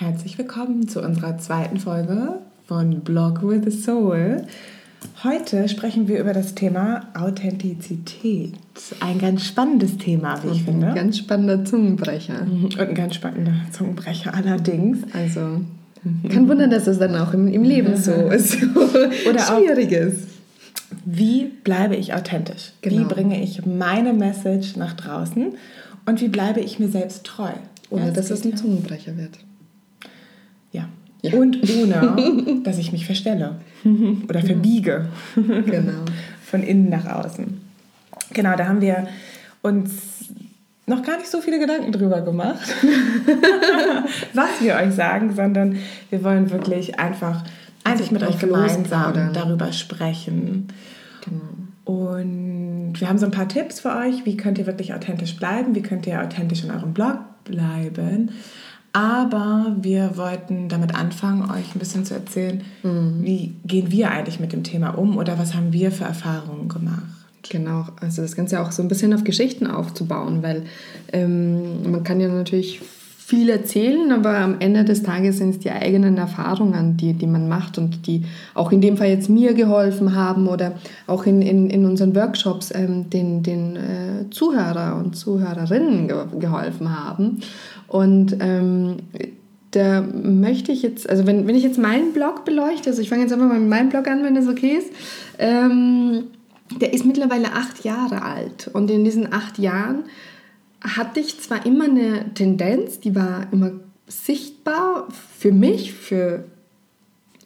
Herzlich willkommen zu unserer zweiten Folge von Blog with a Soul. Heute sprechen wir über das Thema Authentizität. Ein ganz spannendes Thema, wie ich finde. Ein ganz spannender Zungenbrecher. Und ein ganz spannender Zungenbrecher allerdings. Also, kein Wunder, dass es dann auch im, im Leben so ist. Oder schwierig ist. Wie bleibe ich authentisch? Genau. Wie bringe ich meine Message nach draußen? Und wie bleibe ich mir selbst treu? Ohne ja, dass es ein Zungenbrecher wird. Ja. Und ohne, dass ich mich verstelle oder verbiege. Genau. Von innen nach außen. Genau, da haben wir uns noch gar nicht so viele Gedanken drüber gemacht, was wir euch sagen, sondern wir wollen wirklich einfach eigentlich mit euch gemeinsam darüber sprechen. Genau. Und wir haben so ein paar Tipps für euch, wie könnt ihr wirklich authentisch bleiben, wie könnt ihr authentisch in eurem Blog bleiben. Aber wir wollten damit anfangen, euch ein bisschen zu erzählen, mhm. wie gehen wir eigentlich mit dem Thema um oder was haben wir für Erfahrungen gemacht. Genau, also das Ganze auch so ein bisschen auf Geschichten aufzubauen, weil ähm, man kann ja natürlich viel erzählen, aber am Ende des Tages sind es die eigenen Erfahrungen, die, die man macht und die auch in dem Fall jetzt mir geholfen haben oder auch in, in, in unseren Workshops ähm, den, den äh, Zuhörer und Zuhörerinnen ge geholfen haben. Und ähm, da möchte ich jetzt, also wenn, wenn ich jetzt meinen Blog beleuchte, also ich fange jetzt einfach mal mit meinem Blog an, wenn das okay ist, ähm, der ist mittlerweile acht Jahre alt. Und in diesen acht Jahren hatte ich zwar immer eine Tendenz, die war immer sichtbar für mich, für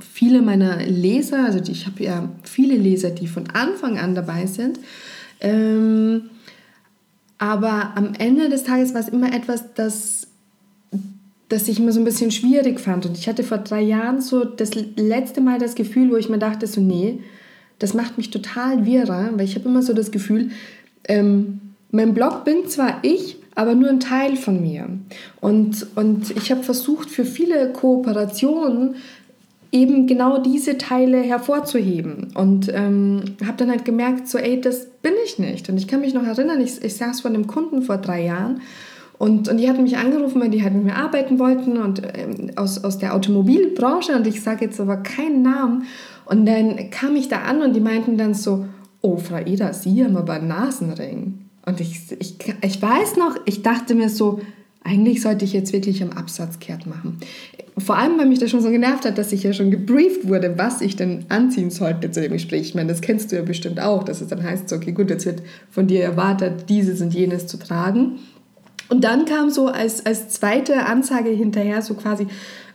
viele meiner Leser, also ich habe ja viele Leser, die von Anfang an dabei sind, ähm, aber am Ende des Tages war es immer etwas, das, das ich immer so ein bisschen schwierig fand. Und ich hatte vor drei Jahren so das letzte Mal das Gefühl, wo ich mir dachte, so nee, das macht mich total wirrer, weil ich habe immer so das Gefühl, ähm, mein Blog bin zwar ich, aber nur ein Teil von mir. Und, und ich habe versucht, für viele Kooperationen eben genau diese Teile hervorzuheben. Und ähm, habe dann halt gemerkt, so, ey, das bin ich nicht. Und ich kann mich noch erinnern, ich, ich saß vor einem Kunden vor drei Jahren und, und die hatten mich angerufen, weil die halt mit mir arbeiten wollten und ähm, aus, aus der Automobilbranche. Und ich sage jetzt aber keinen Namen. Und dann kam ich da an und die meinten dann so, oh, Frau Eda, Sie haben aber einen Nasenring. Und ich, ich, ich weiß noch, ich dachte mir so, eigentlich sollte ich jetzt wirklich am Absatz kehrt machen. Vor allem, weil mich das schon so genervt hat, dass ich ja schon gebrieft wurde, was ich denn anziehen sollte zu dem Gespräch. Ich meine, das kennst du ja bestimmt auch, dass es dann heißt, so, okay, gut, jetzt wird von dir erwartet, dieses und jenes zu tragen. Und dann kam so als, als zweite Ansage hinterher so quasi,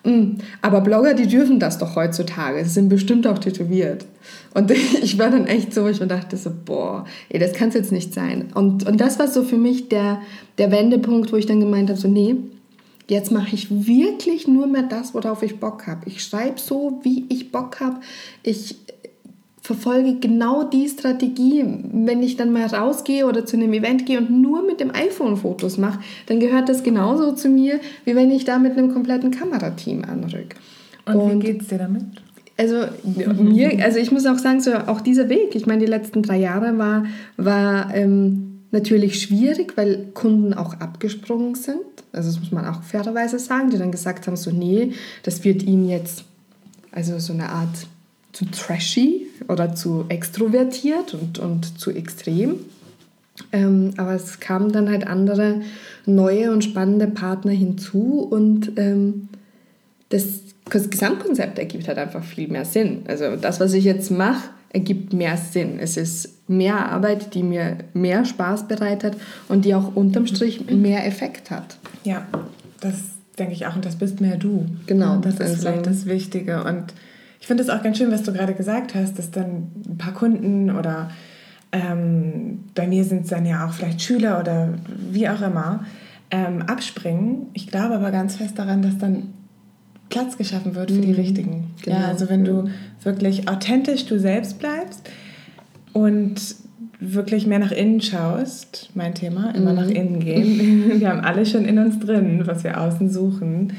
hm, aber Blogger, die dürfen das doch heutzutage. Sie sind bestimmt auch tätowiert. Und ich war dann echt so, ich dachte so, boah, ey, das kann es jetzt nicht sein. Und, und das war so für mich der, der Wendepunkt, wo ich dann gemeint habe, so, nee, jetzt mache ich wirklich nur mehr das, worauf ich Bock habe. Ich schreibe so, wie ich Bock habe. Ich verfolge genau die Strategie, wenn ich dann mal rausgehe oder zu einem Event gehe und nur mit dem iPhone Fotos mache, dann gehört das genauso zu mir, wie wenn ich da mit einem kompletten Kamerateam anrück. Und, und wie geht es dir damit? Also mir, also ich muss auch sagen, so auch dieser Weg, ich meine, die letzten drei Jahre war, war ähm, natürlich schwierig, weil Kunden auch abgesprungen sind. Also das muss man auch fairerweise sagen, die dann gesagt haben, so nee, das wird ihnen jetzt, also so eine Art zu trashy oder zu extrovertiert und, und zu extrem. Ähm, aber es kamen dann halt andere neue und spannende Partner hinzu und ähm, das das Gesamtkonzept ergibt halt einfach viel mehr Sinn. Also das, was ich jetzt mache, ergibt mehr Sinn. Es ist mehr Arbeit, die mir mehr Spaß bereitet und die auch unterm Strich mehr Effekt hat. Ja, das denke ich auch und das bist mehr du. Genau. Und das ist also vielleicht das Wichtige. Und ich finde es auch ganz schön, was du gerade gesagt hast, dass dann ein paar Kunden oder ähm, bei mir sind es dann ja auch vielleicht Schüler oder wie auch immer, ähm, abspringen. Ich glaube aber ganz fest daran, dass dann Platz geschaffen wird für mhm. die Richtigen. Genau. Ja, also wenn du wirklich authentisch du selbst bleibst und wirklich mehr nach innen schaust, mein Thema, immer mhm. nach innen gehen. Wir haben alle schon in uns drin, was wir außen suchen.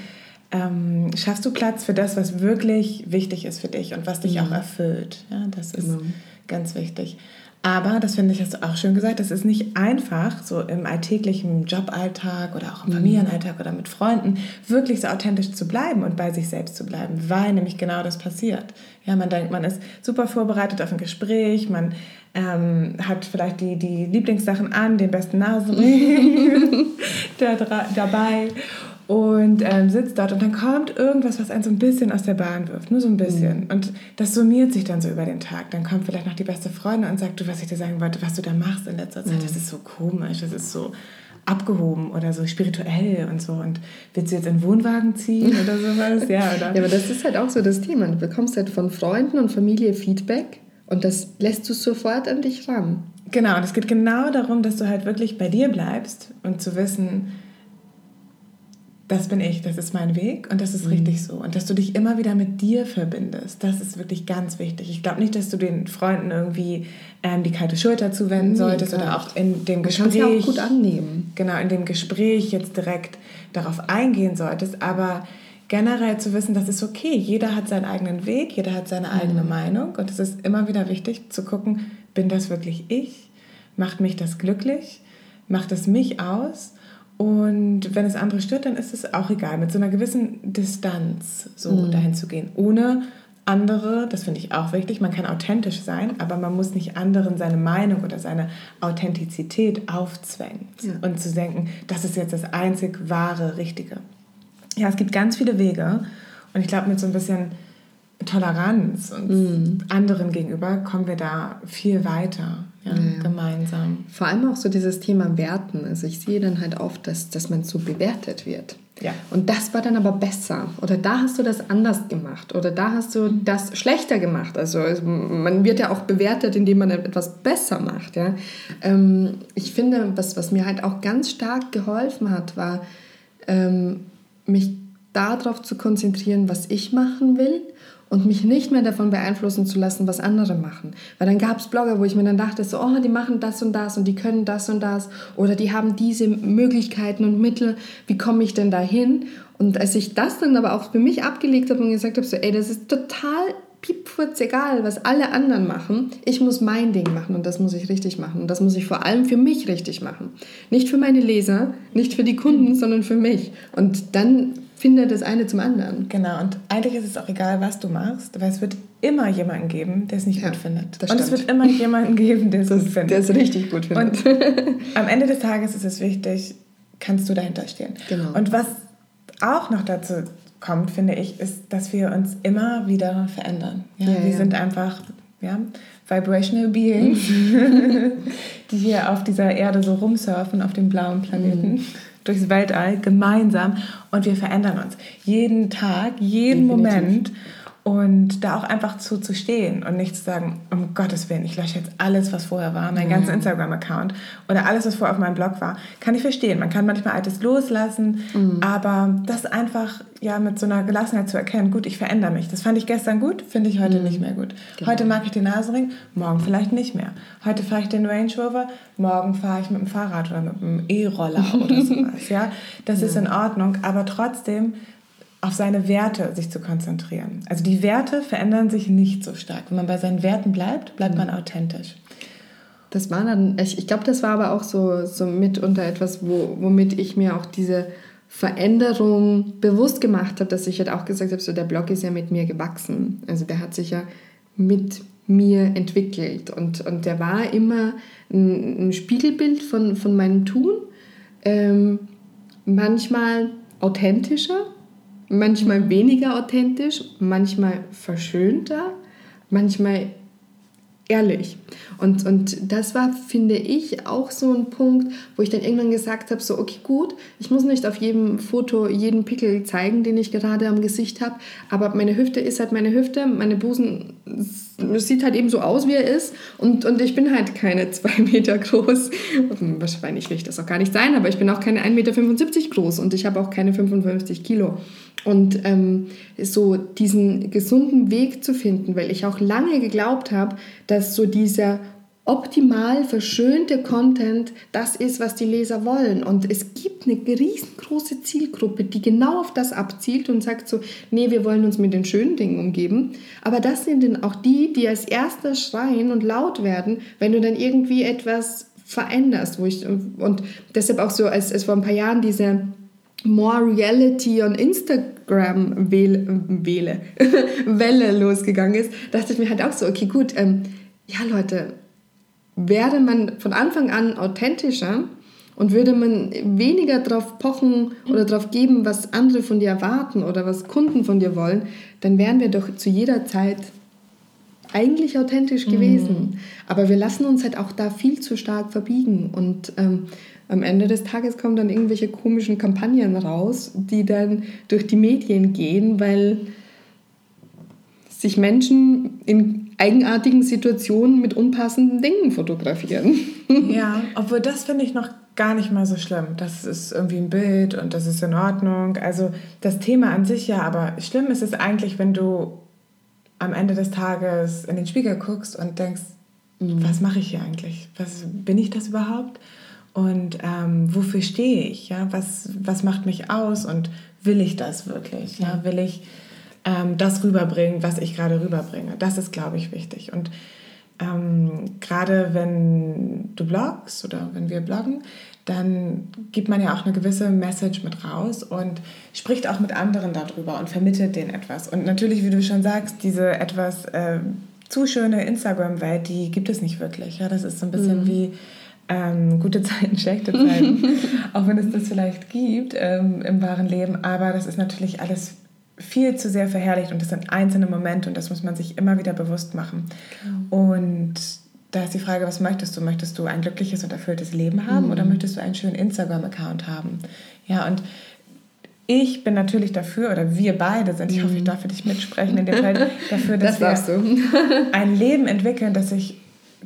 Ähm, schaffst du Platz für das, was wirklich wichtig ist für dich und was dich mhm. auch erfüllt. Ja, das ist genau. ganz wichtig. Aber, das finde ich, hast du auch schön gesagt, das ist nicht einfach, so im alltäglichen Joballtag oder auch im mhm. Familienalltag oder mit Freunden, wirklich so authentisch zu bleiben und bei sich selbst zu bleiben, weil nämlich genau das passiert. Ja, man denkt, man ist super vorbereitet auf ein Gespräch, man ähm, hat vielleicht die, die Lieblingssachen an, den besten Nasenring da, dabei und ähm, sitzt dort und dann kommt irgendwas, was einen so ein bisschen aus der Bahn wirft, nur so ein bisschen. Mhm. Und das summiert sich dann so über den Tag. Dann kommt vielleicht noch die beste Freundin und sagt, du, was ich dir sagen wollte, was du da machst in letzter Zeit, mhm. das ist so komisch, das ist so abgehoben oder so spirituell und so. Und willst du jetzt einen Wohnwagen ziehen oder sowas? Ja, oder? ja, aber das ist halt auch so das Thema. Du bekommst halt von Freunden und Familie Feedback und das lässt du sofort an dich ran. Genau, und es geht genau darum, dass du halt wirklich bei dir bleibst und zu wissen, das bin ich, das ist mein Weg und das ist mhm. richtig so. Und dass du dich immer wieder mit dir verbindest, das ist wirklich ganz wichtig. Ich glaube nicht, dass du den Freunden irgendwie ähm, die kalte Schulter zuwenden nee, solltest oder auch in dem Gespräch. Du auch gut annehmen. Genau, in dem Gespräch jetzt direkt darauf eingehen solltest, aber generell zu wissen, das ist okay. Jeder hat seinen eigenen Weg, jeder hat seine mhm. eigene Meinung und es ist immer wieder wichtig zu gucken, bin das wirklich ich? Macht mich das glücklich? Macht es mich aus? Und wenn es andere stört, dann ist es auch egal, mit so einer gewissen Distanz so mhm. dahin zu gehen, ohne andere, das finde ich auch wichtig, man kann authentisch sein, aber man muss nicht anderen seine Meinung oder seine Authentizität aufzwängen ja. und zu denken, das ist jetzt das einzig wahre, richtige. Ja, es gibt ganz viele Wege und ich glaube, mit so ein bisschen Toleranz und mhm. anderen gegenüber kommen wir da viel weiter ja, ja. gemeinsam. Vor allem auch so dieses Thema Werten. Also ich sehe dann halt oft, dass, dass man so bewertet wird. Ja. Und das war dann aber besser. Oder da hast du das anders gemacht. Oder da hast du das schlechter gemacht. Also man wird ja auch bewertet, indem man etwas besser macht. Ja? Ähm, ich finde, was, was mir halt auch ganz stark geholfen hat, war, ähm, mich darauf zu konzentrieren, was ich machen will und mich nicht mehr davon beeinflussen zu lassen, was andere machen. Weil dann gab es Blogger, wo ich mir dann dachte, so, oh, die machen das und das und die können das und das oder die haben diese Möglichkeiten und Mittel, wie komme ich denn dahin? Und als ich das dann aber auch für mich abgelegt habe und gesagt habe, so, ey, das ist total piepfurz egal, was alle anderen machen. Ich muss mein Ding machen und das muss ich richtig machen. Und das muss ich vor allem für mich richtig machen. Nicht für meine Leser, nicht für die Kunden, sondern für mich. Und dann finde das eine zum anderen. Genau, und eigentlich ist es auch egal, was du machst, weil es wird immer jemanden geben, der es nicht ja, gut findet. und es wird immer jemanden geben, der es gut findet. Der es richtig gut findet. Und am Ende des Tages ist es wichtig, kannst du dahinter stehen. Genau. Und was auch noch dazu kommt, finde ich, ist, dass wir uns immer wieder verändern. Ja, ja wir sind einfach ja, vibrational beings, die hier auf dieser Erde so rumsurfen, auf dem blauen Planeten. Mhm durchs Weltall gemeinsam und wir verändern uns jeden Tag, jeden Definitiv. Moment. Und da auch einfach zu, zu stehen und nicht zu sagen, um Gottes Willen, ich lösche jetzt alles, was vorher war, meinen ganzen Instagram-Account oder alles, was vorher auf meinem Blog war. Kann ich verstehen. Man kann manchmal Altes loslassen, mhm. aber das einfach ja mit so einer Gelassenheit zu erkennen, gut, ich verändere mich. Das fand ich gestern gut, finde ich heute mhm. nicht mehr gut. Genau. Heute mag ich den Nasenring, morgen vielleicht nicht mehr. Heute fahre ich den Range Rover, morgen fahre ich mit dem Fahrrad oder mit dem E-Roller oder sowas. Ja, das ja. ist in Ordnung, aber trotzdem auf seine Werte sich zu konzentrieren. Also die Werte verändern sich nicht so stark. Wenn man bei seinen Werten bleibt, bleibt man authentisch. Das war dann, ich, ich glaube, das war aber auch so, so mitunter etwas, wo, womit ich mir auch diese Veränderung bewusst gemacht habe, dass ich halt auch gesagt habe, so der Blog ist ja mit mir gewachsen. Also der hat sich ja mit mir entwickelt und, und der war immer ein, ein Spiegelbild von, von meinem Tun. Ähm, manchmal authentischer, manchmal weniger authentisch, manchmal verschönter, manchmal ehrlich. Und, und das war, finde ich, auch so ein Punkt, wo ich dann irgendwann gesagt habe, so, okay, gut, ich muss nicht auf jedem Foto jeden Pickel zeigen, den ich gerade am Gesicht habe, aber meine Hüfte ist halt meine Hüfte, meine Busen sieht halt eben so aus, wie er ist und, und ich bin halt keine zwei Meter groß. Wahrscheinlich will ich das auch gar nicht sein, aber ich bin auch keine 1,75 Meter groß und ich habe auch keine 55 Kilo. Und ähm, so diesen gesunden Weg zu finden, weil ich auch lange geglaubt habe, dass so dieser optimal verschönte Content das ist, was die Leser wollen. Und es gibt eine riesengroße Zielgruppe, die genau auf das abzielt und sagt so, nee, wir wollen uns mit den schönen Dingen umgeben. Aber das sind dann auch die, die als erster schreien und laut werden, wenn du dann irgendwie etwas veränderst. Wo ich, und deshalb auch so, als es vor ein paar Jahren diese More Reality on Instagram Welle, Welle losgegangen ist, dachte ich mir halt auch so, okay, gut, ähm, ja Leute, wäre man von Anfang an authentischer und würde man weniger darauf pochen oder darauf geben, was andere von dir erwarten oder was Kunden von dir wollen, dann wären wir doch zu jeder Zeit eigentlich authentisch mhm. gewesen. Mhm. Aber wir lassen uns halt auch da viel zu stark verbiegen und ähm, am Ende des Tages kommen dann irgendwelche komischen Kampagnen raus, die dann durch die Medien gehen, weil sich Menschen in eigenartigen Situationen mit unpassenden Dingen fotografieren. Ja, obwohl das finde ich noch gar nicht mal so schlimm. Das ist irgendwie ein Bild und das ist in Ordnung. Also das Thema an sich ja, aber schlimm ist es eigentlich, wenn du am Ende des Tages in den Spiegel guckst und denkst, mhm. was mache ich hier eigentlich? Was bin ich das überhaupt? Und ähm, wofür stehe ich? Ja? Was, was macht mich aus und will ich das wirklich? Ja? Will ich ähm, das rüberbringen, was ich gerade rüberbringe? Das ist, glaube ich, wichtig. Und ähm, gerade wenn du bloggst oder wenn wir bloggen, dann gibt man ja auch eine gewisse Message mit raus und spricht auch mit anderen darüber und vermittelt denen etwas. Und natürlich, wie du schon sagst, diese etwas äh, zu schöne Instagram-Welt, die gibt es nicht wirklich. Ja, das ist so ein bisschen mhm. wie ähm, gute Zeiten, schlechte Zeiten, auch wenn es das vielleicht gibt ähm, im wahren Leben. Aber das ist natürlich alles viel zu sehr verherrlicht und das sind einzelne Momente und das muss man sich immer wieder bewusst machen. Genau. Und da ist die Frage, was möchtest du? Möchtest du ein glückliches und erfülltes Leben haben mhm. oder möchtest du einen schönen Instagram-Account haben? Ja, und ich bin natürlich dafür, oder wir beide sind, ich hoffe, ich mhm. darf für dich mitsprechen in dem Fall, dafür, dass das wir ein Leben entwickeln, das sich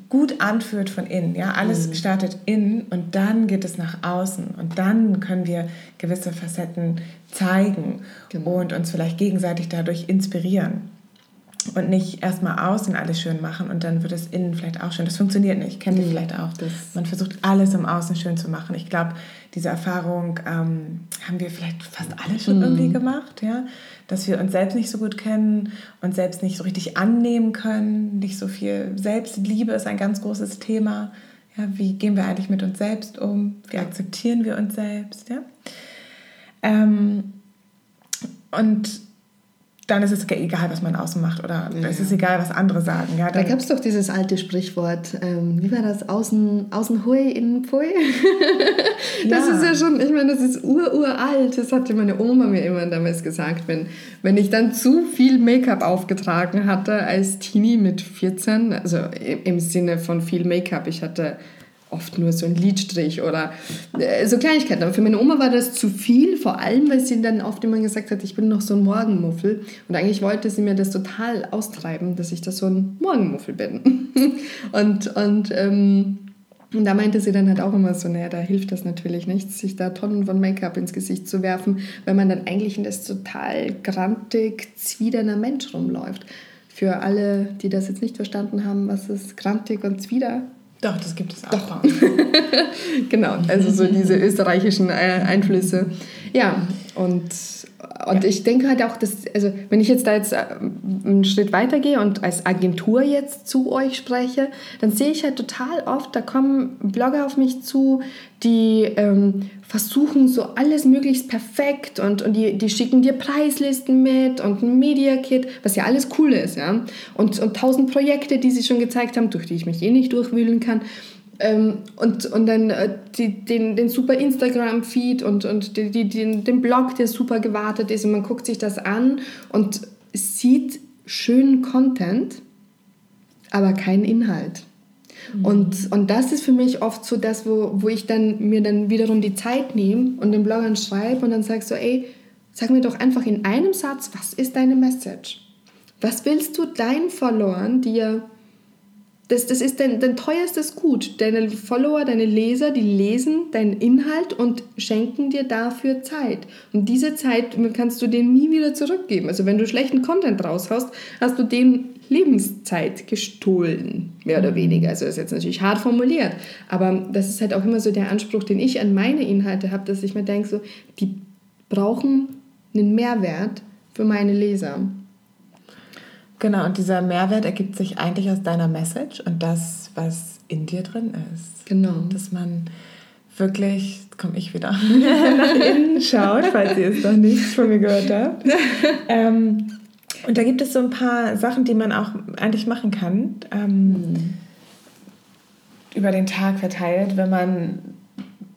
gut anfühlt von innen. Ja, alles mhm. startet innen und dann geht es nach außen und dann können wir gewisse Facetten zeigen genau. und uns vielleicht gegenseitig dadurch inspirieren und nicht erstmal außen alles schön machen und dann wird es innen vielleicht auch schön. Das funktioniert nicht, kennt ihr vielleicht auch. Das Man versucht alles im Außen schön zu machen. Ich glaube, diese Erfahrung ähm, haben wir vielleicht fast alle schon mm. irgendwie gemacht, ja, dass wir uns selbst nicht so gut kennen und selbst nicht so richtig annehmen können. Nicht so viel Selbstliebe ist ein ganz großes Thema. Ja, wie gehen wir eigentlich mit uns selbst um? Wie akzeptieren wir uns selbst? Ja? Ähm, und dann ist es egal, was man außen macht oder ja. es ist egal, was andere sagen. Ja, da gab es doch dieses alte Sprichwort, ähm, wie war das, außen, außen hui, innen pfui? das ja. ist ja schon, ich meine, das ist ururalt, das hatte meine Oma mir immer damals gesagt, wenn, wenn ich dann zu viel Make-up aufgetragen hatte als Teenie mit 14, also im Sinne von viel Make-up, ich hatte oft nur so ein Lidstrich oder äh, so Kleinigkeiten. Aber für meine Oma war das zu viel, vor allem, weil sie dann oft immer gesagt hat, ich bin noch so ein Morgenmuffel. Und eigentlich wollte sie mir das total austreiben, dass ich das so ein Morgenmuffel bin. und und ähm, und da meinte sie dann halt auch immer so, naja, da hilft das natürlich nichts, sich da Tonnen von Make-up ins Gesicht zu werfen, weil man dann eigentlich in das total grantig, zwiderner Mensch rumläuft. Für alle, die das jetzt nicht verstanden haben, was ist grantig und zwider, doch, das gibt es auch. Doch. genau, also so diese österreichischen äh, Einflüsse. Ja, und, und ja. ich denke halt auch, dass, also wenn ich jetzt da jetzt äh, einen Schritt weitergehe und als Agentur jetzt zu euch spreche, dann sehe ich halt total oft, da kommen Blogger auf mich zu, die ähm, versuchen so alles möglichst perfekt und, und die, die schicken dir Preislisten mit und ein Media Kit, was ja alles cool ist, ja. Und, und tausend Projekte, die sie schon gezeigt haben, durch die ich mich eh nicht durchwühlen kann. Ähm, und, und dann äh, die, den, den super Instagram-Feed und, und die, die, den, den Blog, der super gewartet ist und man guckt sich das an und sieht schönen Content, aber keinen Inhalt. Mhm. Und, und das ist für mich oft so das, wo, wo ich dann mir dann wiederum die Zeit nehme und den Bloggern schreibe und dann sage so, ey, sag mir doch einfach in einem Satz, was ist deine Message? Was willst du deinen Followern, die ja das, das ist dein, dein teuerstes Gut. Deine Follower, deine Leser, die lesen deinen Inhalt und schenken dir dafür Zeit. Und diese Zeit kannst du denen nie wieder zurückgeben. Also wenn du schlechten Content raushaust, hast du denen Lebenszeit gestohlen, mehr oder mhm. weniger. Also das ist jetzt natürlich hart formuliert, aber das ist halt auch immer so der Anspruch, den ich an meine Inhalte habe, dass ich mir denke, so, die brauchen einen Mehrwert für meine Leser. Genau, und dieser Mehrwert ergibt sich eigentlich aus deiner Message und das, was in dir drin ist. Genau. Dass man wirklich, komme ich wieder, nach innen schaut, falls ihr es noch nicht von mir gehört habt. ähm, und da gibt es so ein paar Sachen, die man auch eigentlich machen kann, ähm, mhm. über den Tag verteilt, wenn man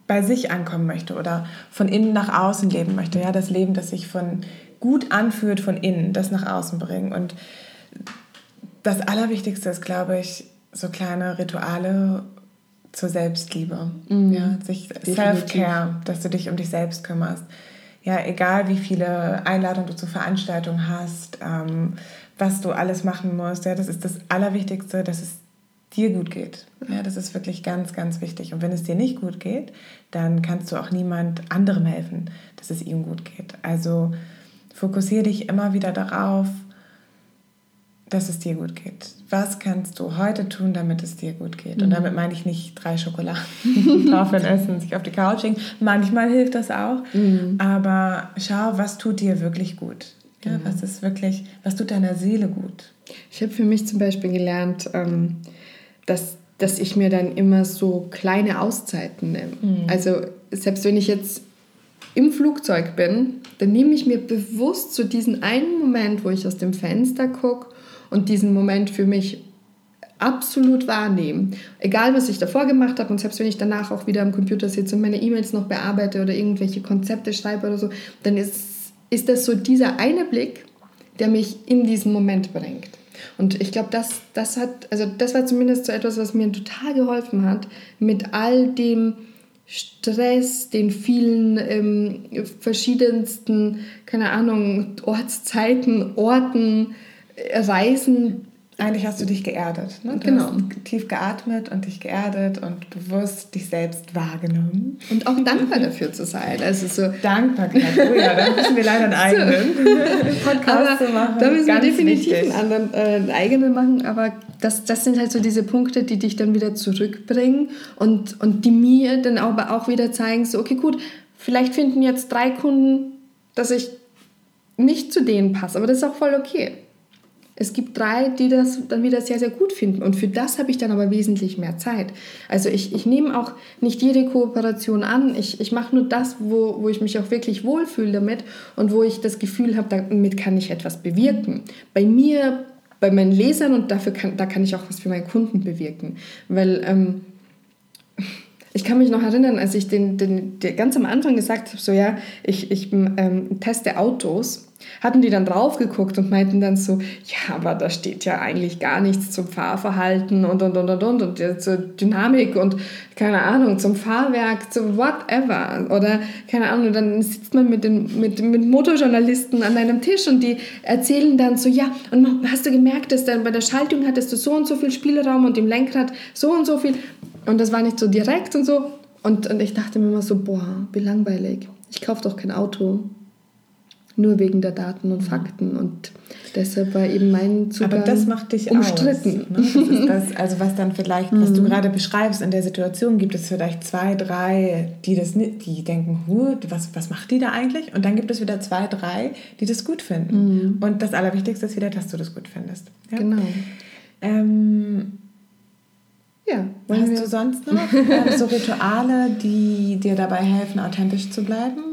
bei sich ankommen möchte oder von innen nach außen leben möchte. Ja, das Leben, das sich von gut anfühlt, von innen, das nach außen bringen. Und das Allerwichtigste ist, glaube ich, so kleine Rituale zur Selbstliebe. Mhm. Ja, sich Self-Care, dass du dich um dich selbst kümmerst. Ja, egal wie viele Einladungen du zur Veranstaltung hast, ähm, was du alles machen musst, ja, das ist das Allerwichtigste, dass es dir gut geht. Ja, das ist wirklich ganz, ganz wichtig. Und wenn es dir nicht gut geht, dann kannst du auch niemand anderem helfen, dass es ihm gut geht. Also fokussiere dich immer wieder darauf, dass es dir gut geht. Was kannst du heute tun, damit es dir gut geht? Und mhm. damit meine ich nicht drei Schokoladen Tafeln essen, sich auf die Couch hängen. Manchmal hilft das auch, mhm. aber schau, was tut dir wirklich gut. Ja, genau. Was ist wirklich, was tut deiner Seele gut? Ich habe für mich zum Beispiel gelernt, ähm, dass, dass ich mir dann immer so kleine Auszeiten nehme. Mhm. Also selbst wenn ich jetzt im Flugzeug bin, dann nehme ich mir bewusst so diesen einen Moment, wo ich aus dem Fenster gucke und diesen Moment für mich absolut wahrnehmen. Egal, was ich davor gemacht habe und selbst wenn ich danach auch wieder am Computer sitze und meine E-Mails noch bearbeite oder irgendwelche Konzepte schreibe oder so, dann ist, ist das so dieser eine Blick, der mich in diesen Moment bringt. Und ich glaube, das, das also das war zumindest so etwas, was mir total geholfen hat, mit all dem Stress, den vielen ähm, verschiedensten, keine Ahnung, Ortszeiten, Orten, Reisen. Eigentlich hast du dich geerdet. Ne? Du genau. tief geatmet und dich geerdet und bewusst dich selbst wahrgenommen. Und auch dankbar dafür zu sein. Also so Dankbarkeit. Oh ja, da müssen wir leider einen eigenen Podcast aber machen. Da müssen Ganz wir definitiv wichtig. einen, anderen, äh, einen eigenen machen. Aber das, das sind halt so diese Punkte, die dich dann wieder zurückbringen und, und die mir dann aber auch wieder zeigen, so okay, gut, vielleicht finden jetzt drei Kunden, dass ich nicht zu denen passe. Aber das ist auch voll okay. Es gibt drei, die das dann wieder sehr, sehr gut finden. Und für das habe ich dann aber wesentlich mehr Zeit. Also ich, ich nehme auch nicht jede Kooperation an. Ich, ich mache nur das, wo, wo ich mich auch wirklich wohlfühle damit und wo ich das Gefühl habe, damit kann ich etwas bewirken. Bei mir, bei meinen Lesern und dafür kann, da kann ich auch was für meine Kunden bewirken. Weil ähm, ich kann mich noch erinnern, als ich den, den, den ganz am Anfang gesagt habe, so ja, ich, ich ähm, teste Autos hatten die dann drauf geguckt und meinten dann so, ja, aber da steht ja eigentlich gar nichts zum Fahrverhalten und und und und und und zur Dynamik und keine Ahnung, zum Fahrwerk, zu whatever. Oder keine Ahnung, dann sitzt man mit, den, mit, mit Motorjournalisten an einem Tisch und die erzählen dann so, ja, und hast du gemerkt, dass dann bei der Schaltung hattest du so und so viel Spielraum und im Lenkrad so und so viel. Und das war nicht so direkt und so. Und, und ich dachte mir immer so, boah, wie langweilig. Ich kaufe doch kein Auto nur wegen der Daten und Fakten. Und deshalb war eben mein Zugang Aber das macht dich umstritten. Aus, ne? das das, also was dann vielleicht, was du mhm. gerade beschreibst, in der Situation gibt es vielleicht zwei, drei, die das die denken, was, was macht die da eigentlich? Und dann gibt es wieder zwei, drei, die das gut finden. Mhm. Und das Allerwichtigste ist wieder, dass du das gut findest. Ja? Genau. Ähm, ja, hast du sonst noch äh, so Rituale, die dir dabei helfen, authentisch zu bleiben?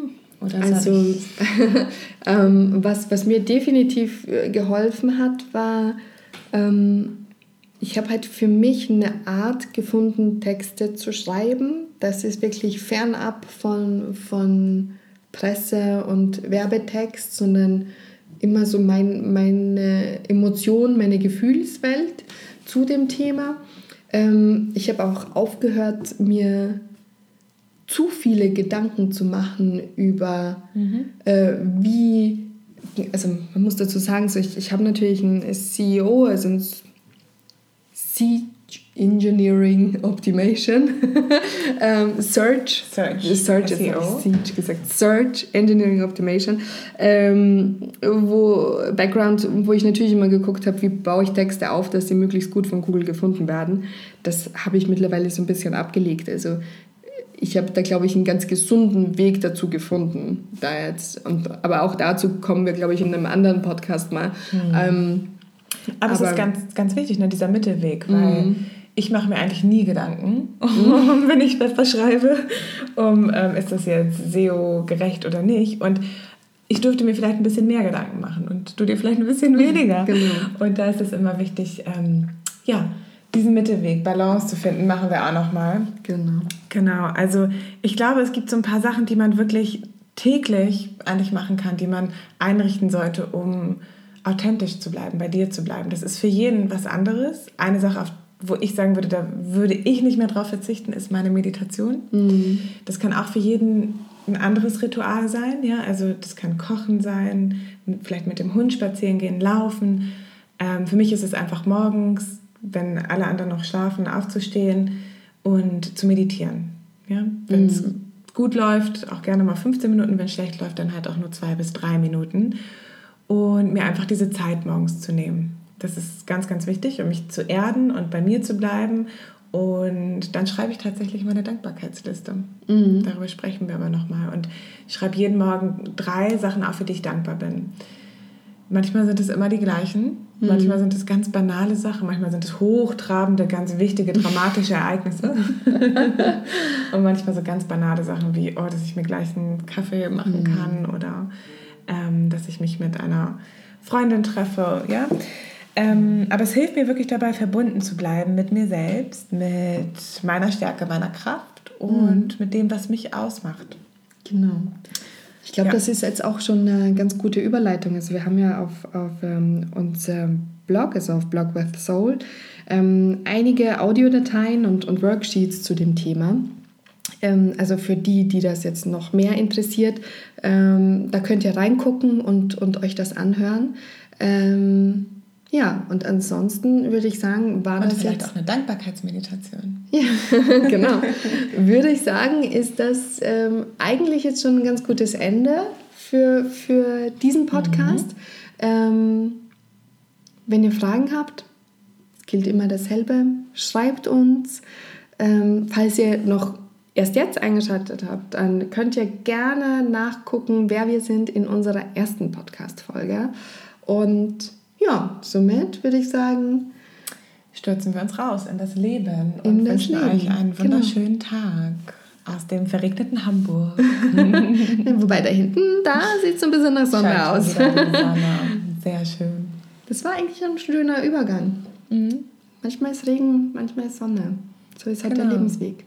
Also, ähm, was, was mir definitiv äh, geholfen hat, war, ähm, ich habe halt für mich eine Art gefunden, Texte zu schreiben. Das ist wirklich fernab von, von Presse und Werbetext, sondern immer so mein, meine Emotion, meine Gefühlswelt zu dem Thema. Ähm, ich habe auch aufgehört, mir zu viele Gedanken zu machen über mhm. äh, wie, also man muss dazu sagen, so ich, ich habe natürlich einen CEO, also einen Engineering Optimation, ähm, Search, Search, Search ist SEO. Siege gesagt, Search Engineering Optimation, ähm, wo Background, wo ich natürlich immer geguckt habe, wie baue ich Texte auf, dass sie möglichst gut von Google gefunden werden. Das habe ich mittlerweile so ein bisschen abgelegt. Also ich habe da, glaube ich, einen ganz gesunden Weg dazu gefunden. Da jetzt, und, aber auch dazu kommen wir, glaube ich, in einem anderen Podcast mal. Ähm, Aber, es Aber- ist ganz, ganz wichtig, ne, dieser Mittelweg, weil ich mache mir eigentlich nie Gedanken, um, wenn ich etwas schreibe, um ähm, ist das jetzt SEO-gerecht oder nicht. Und ich dürfte mir vielleicht ein bisschen mehr Gedanken machen und du dir vielleicht ein bisschen weniger. Genau. Und da ist es immer wichtig, ähm, ja, diesen Mittelweg, Balance zu finden, machen wir auch nochmal. genau. Genau, also ich glaube, es gibt so ein paar Sachen, die man wirklich täglich eigentlich machen kann, die man einrichten sollte, um authentisch zu bleiben, bei dir zu bleiben. Das ist für jeden was anderes. Eine Sache, auf, wo ich sagen würde, da würde ich nicht mehr drauf verzichten, ist meine Meditation. Das kann auch für jeden ein anderes Ritual sein. Ja? Also das kann Kochen sein, vielleicht mit dem Hund spazieren gehen, laufen. Ähm, für mich ist es einfach morgens, wenn alle anderen noch schlafen, aufzustehen und zu meditieren. Ja? Wenn es gut läuft, auch gerne mal 15 Minuten, wenn es schlecht läuft, dann halt auch nur zwei bis drei Minuten. Und mir einfach diese Zeit morgens zu nehmen. Das ist ganz, ganz wichtig, um mich zu erden und bei mir zu bleiben. Und dann schreibe ich tatsächlich meine Dankbarkeitsliste. Darüber sprechen wir aber nochmal. Und ich schreibe jeden Morgen drei Sachen auf, für die ich dankbar bin. Manchmal sind es immer die gleichen, manchmal sind es ganz banale Sachen, manchmal sind es hochtrabende, ganz wichtige, dramatische Ereignisse. Und manchmal so ganz banale Sachen wie, oh, dass ich mir gleich einen Kaffee machen kann oder ähm, dass ich mich mit einer Freundin treffe. Ja? Ähm, aber es hilft mir wirklich dabei, verbunden zu bleiben mit mir selbst, mit meiner Stärke, meiner Kraft und mit dem, was mich ausmacht. Genau. Ich glaube, Ja. das ist jetzt auch schon eine ganz gute Überleitung. Also wir haben ja auf, auf ähm, unserem Blog, also auf Blog with Soul, ähm, einige Audiodateien und, und Worksheets zu dem Thema. Ähm, also für die, die das jetzt noch mehr interessiert, ähm, da könnt ihr reingucken und, und euch das anhören. Ähm, ja, und ansonsten würde ich sagen, war Und das vielleicht jetzt... auch eine Dankbarkeitsmeditation. Ja, genau. Würde ich sagen, ist das ähm, eigentlich jetzt schon ein ganz gutes Ende für, für diesen Podcast. Ähm, wenn ihr Fragen habt, gilt immer dasselbe, schreibt uns. Ähm, falls ihr noch erst jetzt eingeschaltet habt, dann könnt ihr gerne nachgucken, wer wir sind in unserer ersten Podcast-Folge. Und ja, somit würde ich sagen, Stürzen wir uns raus in das Leben In und wünschen Leben, euch einen genau. wunderschönen Tag aus dem verregneten Hamburg. wobei da hinten, da sieht es ein bisschen nach Sonne Scheint aus. Sehr schön. Das war eigentlich ein schöner Übergang. Manchmal ist Regen, manchmal ist Sonne. So ist halt der Genau. Lebensweg.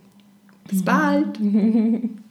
Bis bald.